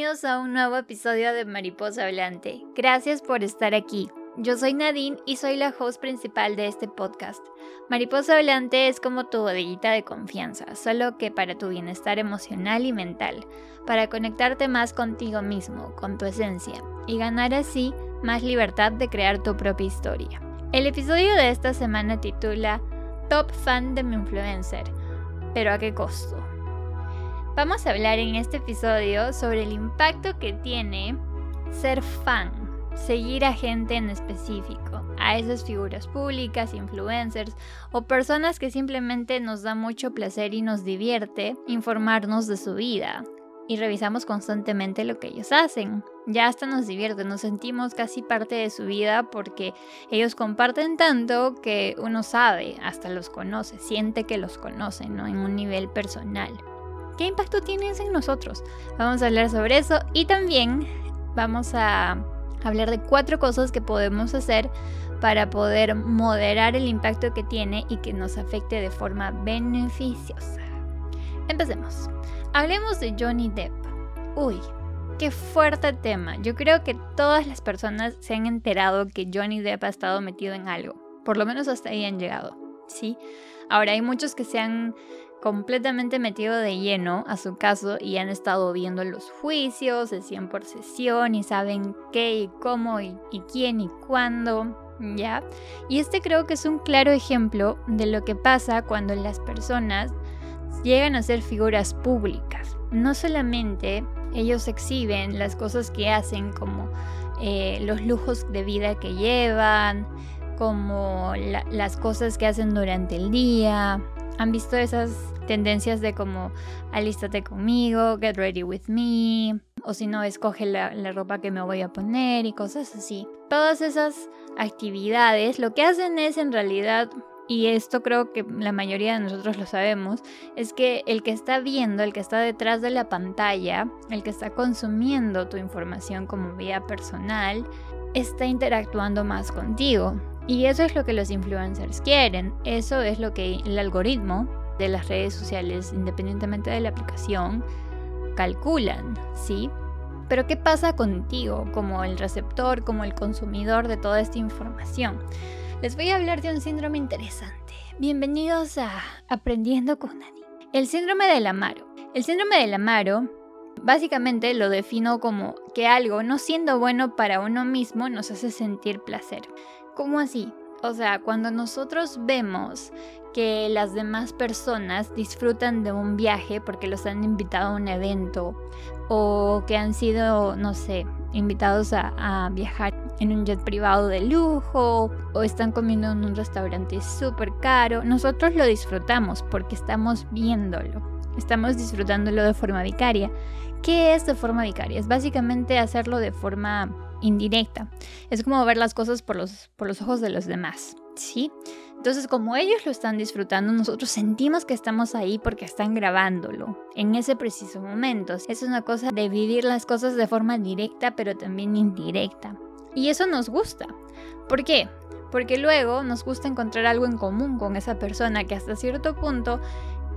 Bienvenidos a un nuevo episodio de Mariposa Hablante. Gracias por estar aquí. Yo soy Nadine y soy la host principal de este podcast. Mariposa Hablante es como tu bodeguita de confianza, solo que para tu bienestar emocional y mental, para conectarte más contigo mismo, con tu esencia, y ganar así más libertad de crear tu propia historia. El episodio de esta semana titula Top Fan de mi influencer, pero ¿a qué costo? Vamos a hablar en este episodio sobre el impacto que tiene ser fan, seguir a gente en específico, a esas figuras públicas, influencers o personas que simplemente nos da mucho placer y nos divierte informarnos de su vida. Y revisamos constantemente lo que ellos hacen. Ya hasta nos divierte, nos sentimos casi parte de su vida porque ellos comparten tanto que uno sabe, hasta los conoce, siente que los conoce, ¿no? En un nivel personal. ¿Qué impacto tienes en nosotros? Vamos a hablar sobre eso y también vamos a hablar de cuatro cosas que podemos hacer para poder moderar el impacto que tiene y que nos afecte de forma beneficiosa. Empecemos. Hablemos de Johnny Depp. Uy, qué fuerte tema. Yo creo que todas las personas se han enterado que Johnny Depp ha estado metido en algo. Por lo menos hasta ahí han llegado. ¿Sí? Ahora hay muchos que se han completamente metido de lleno a su caso y han estado viendo los juicios, sesión por sesión y saben qué y cómo y, quién y cuándo, ¿ya? Y este creo que es un claro ejemplo de lo que pasa cuando las personas llegan a ser figuras públicas. No solamente ellos exhiben las cosas que hacen como eh, los lujos de vida que llevan, como la, las cosas que hacen durante el día, han visto esas tendencias de como alístate conmigo, get ready with me, o si no, escoge la, la, ropa que me voy a poner y cosas así. Todas esas actividades lo que hacen es en realidad, y esto creo que la mayoría de nosotros lo sabemos, es que el que está viendo, el que está detrás de la pantalla, el que está consumiendo tu información como vía personal, está interactuando más contigo. Y eso es lo que los influencers quieren, eso es lo que el algoritmo de las redes sociales, independientemente de la aplicación, calculan, ¿sí? Pero ¿qué pasa contigo como el receptor, como el consumidor de toda esta información? Les voy a hablar de un síndrome interesante. Bienvenidos a Aprendiendo con Dani. El síndrome del Amaro. El síndrome del Amaro básicamente lo defino como que algo no siendo bueno para uno mismo nos hace sentir placer. ¿Cómo así? O sea, cuando nosotros vemos que las demás personas disfrutan de un viaje porque los han invitado a un evento o que han sido, no sé, invitados a, viajar en un jet privado de lujo o están comiendo en un restaurante súper caro, nosotros lo disfrutamos porque estamos viéndolo, estamos disfrutándolo de forma vicaria. ¿Qué es de forma vicaria? Es básicamente hacerlo de forma indirecta. Es como ver las cosas por los, por los ojos de los demás, ¿sí? Entonces, como ellos lo están disfrutando, nosotros sentimos que estamos ahí porque están grabándolo en ese preciso momento. Es una cosa de vivir las cosas de forma directa, pero también indirecta. Y eso nos gusta. ¿Por qué? Porque luego nos gusta encontrar algo en común con esa persona que hasta cierto punto,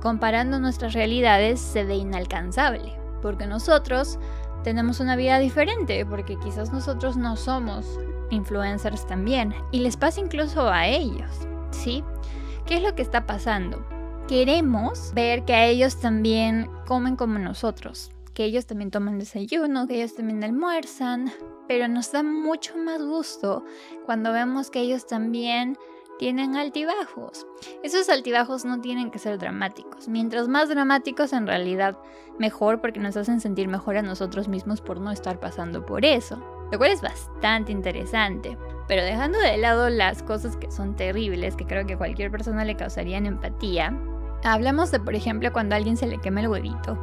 comparando nuestras realidades, se ve inalcanzable. Porque nosotros tenemos una vida diferente, porque quizás nosotros no somos influencers también, y les pasa incluso a ellos, ¿sí? ¿Qué es lo que está pasando? Queremos ver que a ellos también comen como nosotros, que ellos también toman desayuno, que ellos también almuerzan, pero nos da mucho más gusto cuando vemos que ellos también tienen altibajos. Esos altibajos no tienen que ser dramáticos. Mientras más dramáticos en realidad mejor porque nos hacen sentir mejor a nosotros mismos por no estar pasando por eso. Lo cual es bastante interesante. Pero dejando de lado las cosas que son terribles, que creo que a cualquier persona le causarían empatía, hablamos de, por ejemplo, cuando a alguien se le quema el huevito,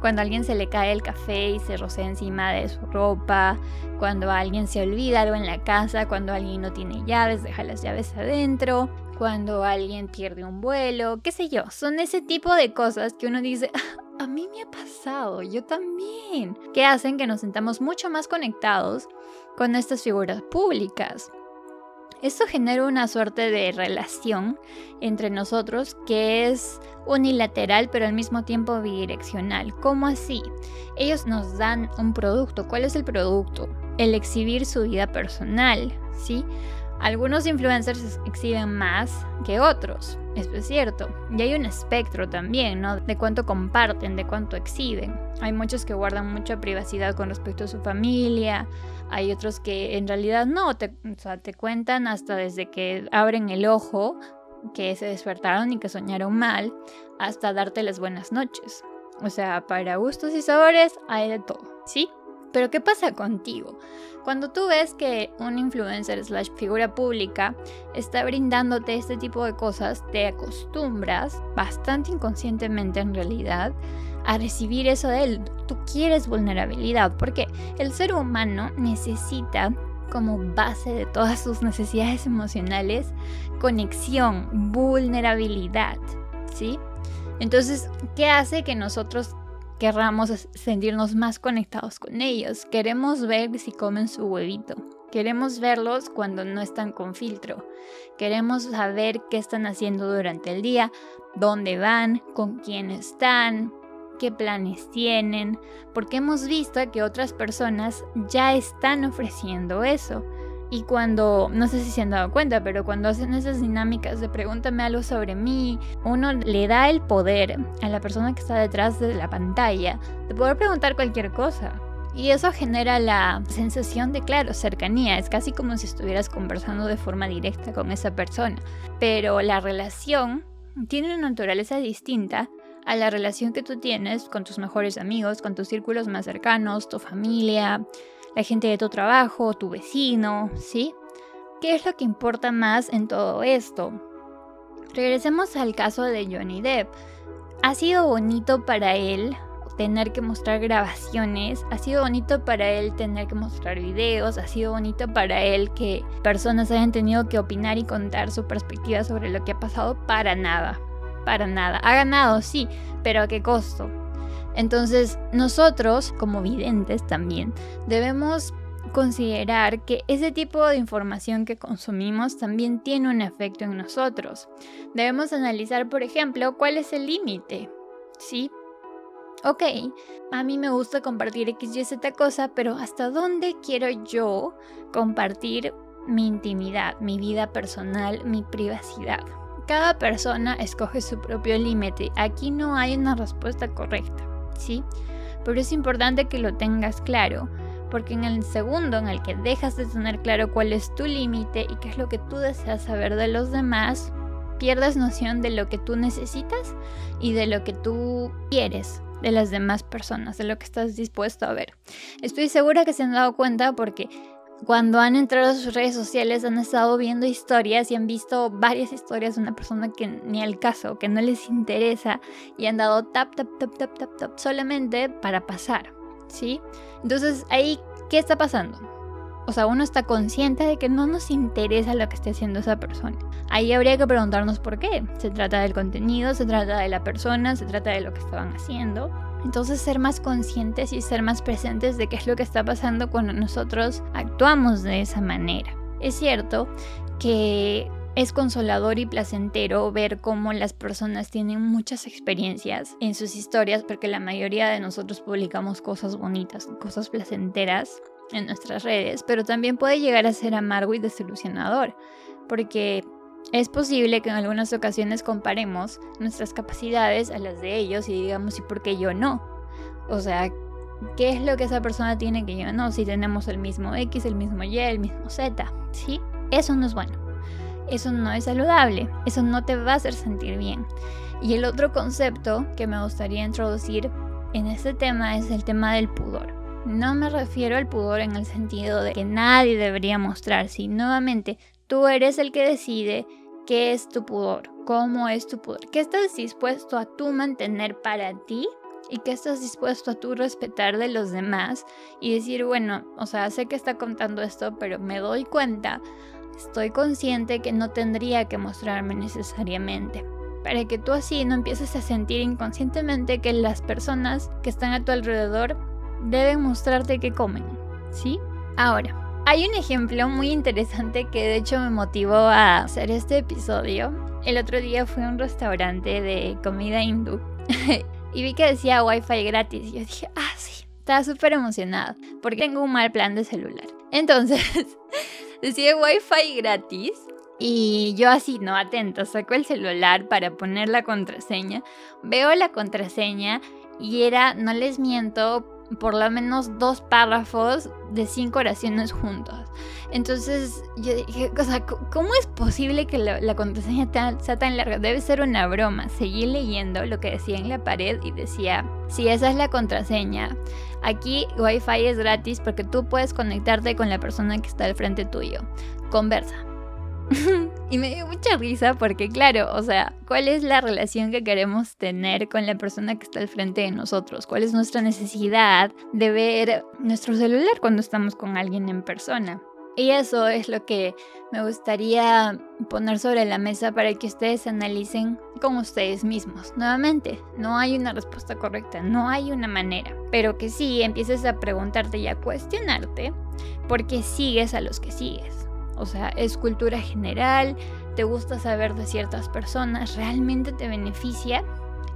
cuando a alguien se le cae el café y se rocea encima de su ropa, cuando alguien se olvida algo en la casa, cuando alguien no tiene llaves, deja las llaves adentro, cuando alguien pierde un vuelo, qué sé yo. Son ese tipo de cosas que uno dice, ah, a mí me ha pasado, yo también, que hacen que nos sintamos mucho más conectados con estas figuras públicas. Esto genera una suerte de relación entre nosotros que es unilateral pero al mismo tiempo bidireccional. ¿Cómo así? Ellos nos dan un producto. ¿Cuál es el producto? El exhibir su vida personal, ¿sí? Algunos influencers exhiben más que otros, eso es cierto. Y hay un espectro también, ¿no? De cuánto comparten, de cuánto exhiben. Hay muchos que guardan mucha privacidad con respecto a su familia, hay otros que en realidad no, te, o sea, te cuentan hasta desde que abren el ojo, que se despertaron y que soñaron mal, hasta darte las buenas noches. O sea, para gustos y sabores hay de todo, ¿sí? Pero ¿qué pasa contigo? Cuando tú ves que un influencer slash figura pública está brindándote este tipo de cosas, te acostumbras, bastante inconscientemente en realidad, a recibir eso de él. Tú quieres vulnerabilidad porque el ser humano necesita como base de todas sus necesidades emocionales conexión, vulnerabilidad, ¿sí? Entonces, ¿qué hace que nosotros querramos sentirnos más conectados con ellos. Queremos ver si comen su huevito. Queremos verlos cuando no están con filtro. Queremos saber qué están haciendo durante el día, dónde van, con quién están, qué planes tienen, porque hemos visto que otras personas ya están ofreciendo eso. Y cuando, no sé si se han dado cuenta, pero cuando hacen esas dinámicas de pregúntame algo sobre mí, uno le da el poder a la persona que está detrás de la pantalla de poder preguntar cualquier cosa. Y eso genera la sensación de, claro, cercanía. Es casi como si estuvieras conversando de forma directa con esa persona. Pero la relación tiene una naturaleza distinta a la relación que tú tienes con tus mejores amigos, con tus círculos más cercanos, tu familia, la gente de tu trabajo, tu vecino, ¿sí? ¿Qué es lo que importa más en todo esto? Regresemos al caso de Johnny Depp. Ha sido bonito para él tener que mostrar grabaciones, ha sido bonito para él tener que mostrar videos, ha sido bonito para él que personas hayan tenido que opinar y contar su perspectiva sobre lo que ha pasado para nada, para nada. Ha ganado, sí, pero ¿a qué costo? Entonces, nosotros, como videntes también, debemos considerar que ese tipo de información que consumimos también tiene un efecto en nosotros. Debemos analizar, por ejemplo, cuál es el límite. ¿Sí? Ok, a mí me gusta compartir X, Y, Z cosa, pero ¿hasta dónde quiero yo compartir mi intimidad, mi vida personal, mi privacidad? Cada persona escoge su propio límite. Aquí no hay una respuesta correcta. ¿Sí? Pero es importante que lo tengas claro, porque en el segundo en el que dejas de tener claro cuál es tu límite y qué es lo que tú deseas saber de los demás, pierdes noción de lo que tú necesitas y de lo que tú quieres de las demás personas, de lo que estás dispuesto a ver. Estoy segura que se han dado cuenta porque cuando han entrado a sus redes sociales han estado viendo historias y han visto varias historias de una persona que ni al caso, que no les interesa y han dado tap, tap, tap, tap, tap, tap solamente para pasar, ¿sí? Entonces ahí, ¿qué está pasando? O sea, uno está consciente de que no nos interesa lo que esté haciendo esa persona. Ahí habría que preguntarnos por qué. Se trata del contenido, se trata de la persona, se trata de lo que estaban haciendo. Entonces ser más conscientes y ser más presentes de qué es lo que está pasando cuando nosotros actuamos de esa manera. Es cierto que es consolador y placentero ver cómo las personas tienen muchas experiencias en sus historias porque la mayoría de nosotros publicamos cosas bonitas, cosas placenteras en nuestras redes, pero también puede llegar a ser amargo y desilusionador porque es posible que en algunas ocasiones comparemos nuestras capacidades a las de ellos y digamos, ¿y por qué yo no? O sea, ¿qué es lo que esa persona tiene que yo no? Si tenemos el mismo X, el mismo Y, el mismo Z, ¿sí? Eso no es bueno. Eso no es saludable. Eso no te va a hacer sentir bien. Y el otro concepto que me gustaría introducir en este tema es el tema del pudor. No me refiero al pudor en el sentido de que nadie debería mostrar, si nuevamente Tú eres el que decide qué es tu pudor, cómo es tu pudor, qué estás dispuesto a tú mantener para ti y qué estás dispuesto a tú respetar de los demás y decir, bueno, o sea, sé que está contando esto, pero me doy cuenta, estoy consciente que no tendría que mostrarme necesariamente. Para que tú así no empieces a sentir inconscientemente que las personas que están a tu alrededor deben mostrarte que comen, ¿sí? Ahora, Hay un ejemplo muy interesante que de hecho me motivó a hacer este episodio. El otro día fui a un restaurante de comida hindú y vi que decía wifi gratis. Y yo dije, ah, sí, estaba súper emocionada porque tengo un mal plan de celular. Entonces, decía wifi gratis y yo así, no atento, saco el celular para poner la contraseña, veo la contraseña y era, no les miento, por lo menos dos párrafos de cinco oraciones juntos. Entonces yo dije, o ¿cómo es posible que la, contraseña sea tan larga? Debe ser una broma. Seguí leyendo lo que decía en la pared y decía, si esa es la contraseña, aquí Wi-Fi es gratis porque tú puedes conectarte con la persona que está al frente tuyo. Conversa. y me dio mucha risa porque, claro, o sea, ¿cuál es la relación que queremos tener con la persona que está al frente de nosotros? ¿Cuál es nuestra necesidad de ver nuestro celular cuando estamos con alguien en persona? Y eso es lo que me gustaría poner sobre la mesa para que ustedes analicen con ustedes mismos. Nuevamente, no hay una respuesta correcta, no hay una manera, pero que sí empieces a preguntarte y a cuestionarte por qué sigues a los que sigues. O sea, es cultura general, te gusta saber de ciertas personas, realmente te beneficia.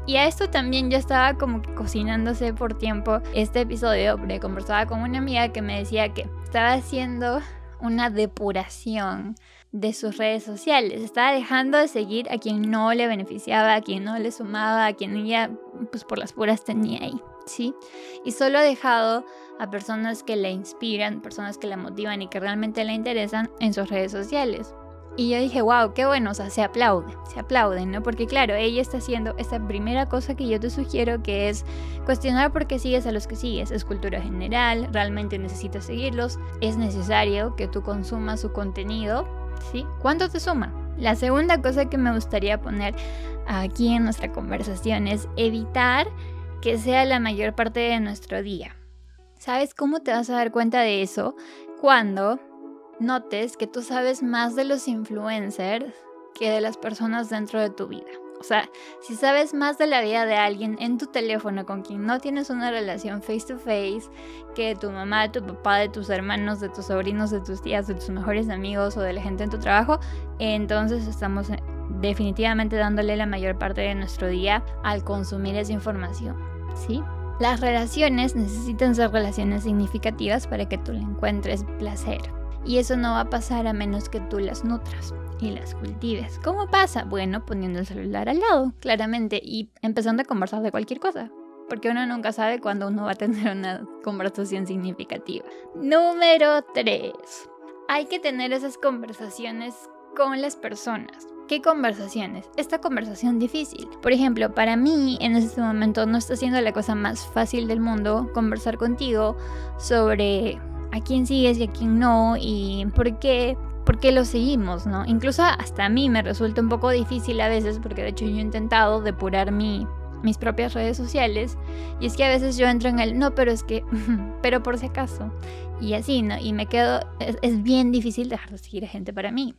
Y a esto también ya estaba como que cocinándose por tiempo este episodio, porque conversaba con una amiga que me decía que estaba haciendo una depuración de sus redes sociales. Estaba dejando de seguir a quien no le beneficiaba, a quien no le sumaba, a quien ella pues por las puras tenía ahí, ¿sí? Y solo ha dejado a personas que la inspiran, personas que la motivan y que realmente la interesan en sus redes sociales. Y yo dije, wow, qué bueno, o sea, se aplaude, se aplauden, ¿no? Porque claro, ella está haciendo esa primera cosa que yo te sugiero, que es cuestionar por qué sigues a los que sigues. Es cultura general, realmente necesitas seguirlos, es necesario que tú consumas su contenido, ¿sí? ¿Cuánto te suma? La segunda cosa que me gustaría poner aquí en nuestra conversación es evitar que sea la mayor parte de nuestro día. ¿Sabes cómo te vas a dar cuenta de eso? Cuando notes que tú sabes más de los influencers que de las personas dentro de tu vida. O sea, si sabes más de la vida de alguien en tu teléfono con quien no tienes una relación face to face que tu mamá, de tu papá, de tus hermanos, de tus sobrinos, de tus tías, de tus mejores amigos o de la gente en tu trabajo, entonces estamos definitivamente dándole la mayor parte de nuestro día al consumir esa información. ¿Sí? Las relaciones necesitan ser relaciones significativas para que tú le encuentres placer. Y eso no va a pasar a menos que tú las nutras y las cultives. ¿Cómo pasa? Bueno, poniendo el celular al lado, claramente, y empezando a conversar de cualquier cosa. Porque uno nunca sabe cuándo uno va a tener una conversación significativa. Número 3. Hay que tener esas conversaciones con las personas. ¿Qué conversaciones? Esta conversación difícil. Por ejemplo, para mí en este momento no está siendo la cosa más fácil del mundo conversar contigo sobre a quién sigues y a quién no y por qué por qué lo seguimos, ¿no? Incluso hasta a mí me resulta un poco difícil a veces porque de hecho yo he intentado depurar mi, mis propias redes sociales y es que a veces yo entro en el no, pero es que, pero por si acaso y así, ¿no? Y me quedo, es, es bien difícil dejar de seguir a gente para mí.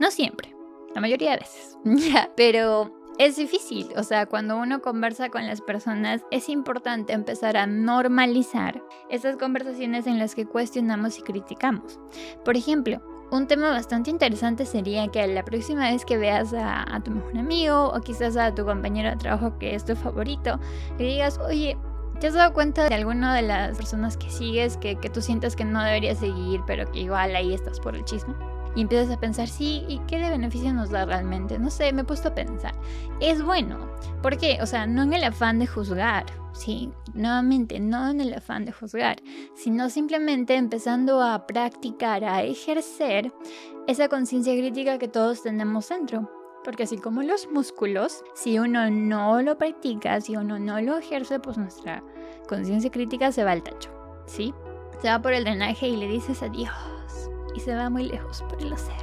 No siempre, la mayoría de veces. Pero es difícil, o sea, cuando uno conversa con las personas es importante empezar a normalizar esas conversaciones en las que cuestionamos y criticamos. Por ejemplo, un tema bastante interesante sería que la próxima vez que veas a, tu mejor amigo o quizás a tu compañero de trabajo que es tu favorito, le digas, oye, ¿te has dado cuenta de alguna de las personas que sigues que, que tú sientes que no deberías seguir, pero que igual ahí estás por el chisme? Y empiezas a pensar, sí, ¿y qué de beneficio nos da realmente? No sé, me he puesto a pensar. Es bueno. ¿Por qué? O sea, no en el afán de juzgar, ¿sí? Nuevamente, no en el afán de juzgar, sino simplemente empezando a practicar, a ejercer esa conciencia crítica que todos tenemos dentro. Porque así como los músculos, si uno no lo practica, si uno no lo ejerce, pues nuestra conciencia crítica se va al tacho, ¿sí? Se va por el drenaje y le dices adiós y se va muy lejos por el océano.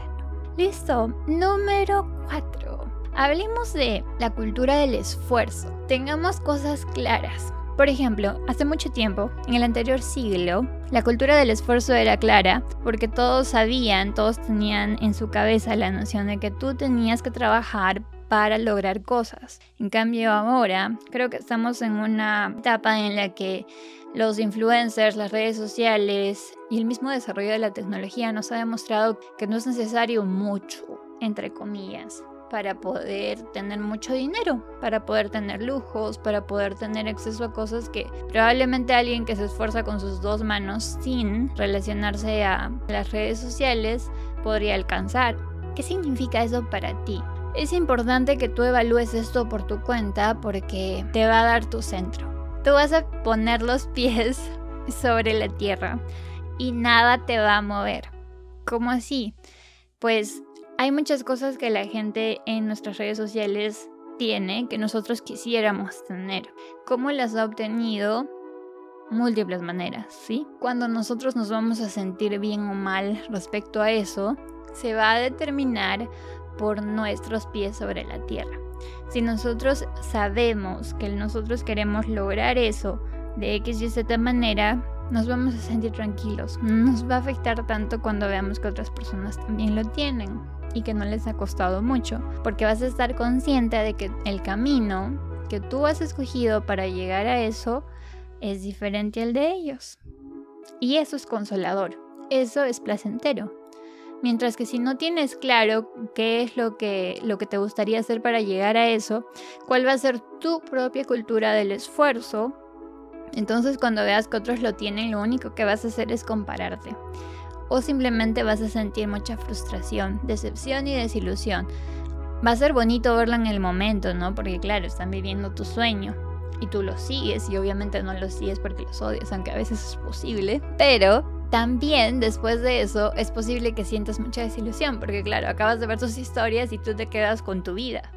Listo, número 4. Hablemos de la cultura del esfuerzo. Tengamos cosas claras. Por ejemplo, hace mucho tiempo, en el anterior siglo, la cultura del esfuerzo era clara porque todos sabían, todos tenían en su cabeza la noción de que tú tenías que trabajar para lograr cosas. En cambio ahora creo que estamos en una etapa en la que los influencers, las redes sociales y el mismo desarrollo de la tecnología nos ha demostrado que no es necesario mucho, entre comillas, para poder tener mucho dinero, para poder tener lujos, para poder tener acceso a cosas que probablemente alguien que se esfuerza con sus dos manos sin relacionarse a las redes sociales podría alcanzar. ¿Qué significa eso para ti? Es importante que tú evalúes esto por tu cuenta porque te va a dar tu centro. Tú vas a poner los pies sobre la tierra y nada te va a mover. ¿Cómo así? Pues hay muchas cosas que la gente en nuestras redes sociales tiene que nosotros quisiéramos tener. ¿Cómo las ha obtenido? Múltiples maneras, ¿sí? Cuando nosotros nos vamos a sentir bien o mal respecto a eso, se va a determinar por nuestros pies sobre la tierra. Si nosotros sabemos que nosotros queremos lograr eso de X y Z manera, nos vamos a sentir tranquilos. No nos va a afectar tanto cuando veamos que otras personas también lo tienen y que no les ha costado mucho, porque vas a estar consciente de que el camino que tú has escogido para llegar a eso es diferente al de ellos. Y eso es consolador, eso es placentero. Mientras que si no tienes claro qué es lo que, lo que te gustaría hacer para llegar a eso, cuál va a ser tu propia cultura del esfuerzo, entonces cuando veas que otros lo tienen, lo único que vas a hacer es compararte o simplemente vas a sentir mucha frustración, decepción y desilusión. Va a ser bonito verlo en el momento, ¿no? Porque claro, están viviendo tu sueño y tú lo sigues y obviamente no lo sigues porque los odias, aunque a veces es posible, pero también después de eso es posible que sientas mucha desilusión porque claro, acabas de ver sus historias y tú te quedas con tu vida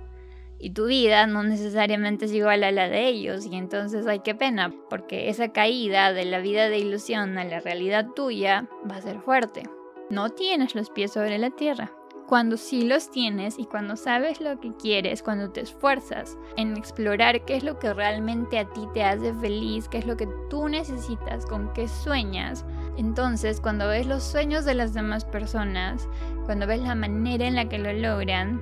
y tu vida no necesariamente es igual a la de ellos y entonces hay que pena porque esa caída de la vida de ilusión a la realidad tuya va a ser fuerte. No tienes los pies sobre la tierra. Cuando sí los tienes y cuando sabes lo que quieres, cuando te esfuerzas en explorar qué es lo que realmente a ti te hace feliz, qué es lo que tú necesitas, con qué sueñas, entonces cuando ves los sueños de las demás personas, cuando ves la manera en la que lo logran,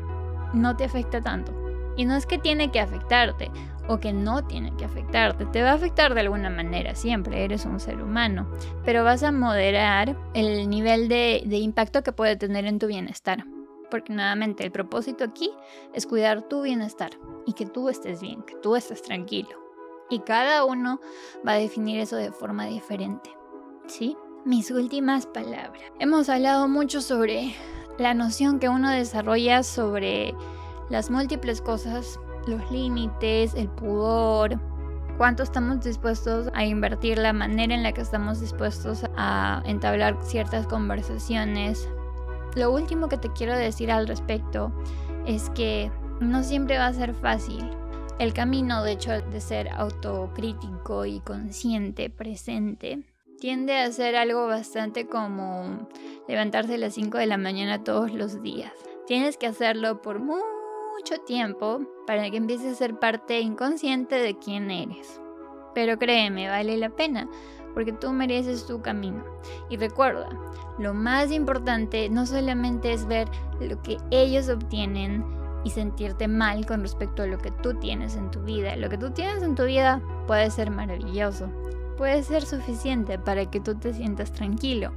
no te afecta tanto y no es que tiene que afectarte o que no tiene que afectarte, te va a afectar de alguna manera, siempre eres un ser humano, pero vas a moderar el nivel de, impacto que puede tener en tu bienestar. Porque nuevamente el propósito aquí es cuidar tu bienestar y que tú estés bien, que tú estés tranquilo. Y cada uno va a definir eso de forma diferente. ¿Sí? Mis últimas palabras. Hemos hablado mucho sobre la noción que uno desarrolla sobre las múltiples cosas, los límites, el pudor, cuánto estamos dispuestos a invertir, la manera en la que estamos dispuestos a entablar ciertas conversaciones. Lo último que te quiero decir al respecto es que no siempre va a ser fácil. El camino, de hecho, de ser autocrítico y consciente, presente, tiende a ser algo bastante como levantarse a las 5 de la mañana todos los días. Tienes que hacerlo por mucho tiempo para que empieces a ser parte inconsciente de quién eres. Pero créeme, vale la pena, porque tú mereces tu camino. Y recuerda, lo más importante no solamente es ver lo que ellos obtienen y sentirte mal con respecto a lo que tú tienes en tu vida. Lo que tú tienes en tu vida puede ser maravilloso, puede ser suficiente para que tú te sientas tranquilo,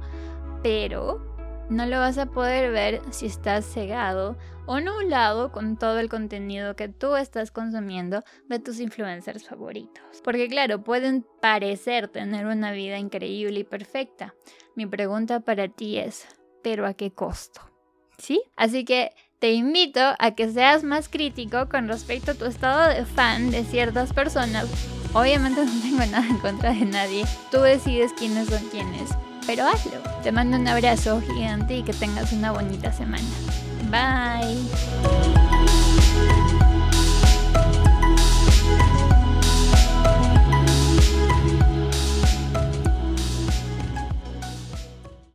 pero no lo vas a poder ver si estás cegado o nublado con todo el contenido que tú estás consumiendo de tus influencers favoritos. Porque claro, pueden parecer tener una vida increíble y perfecta. Mi pregunta para ti es, ¿pero a qué costo? ¿Sí? Así que te invito a que seas más crítico con respecto a tu estado de fan de ciertas personas. Obviamente no tengo nada en contra de nadie. Tú decides quiénes son quiénes pero hazlo. Te mando un abrazo gigante y que tengas una bonita semana. Bye.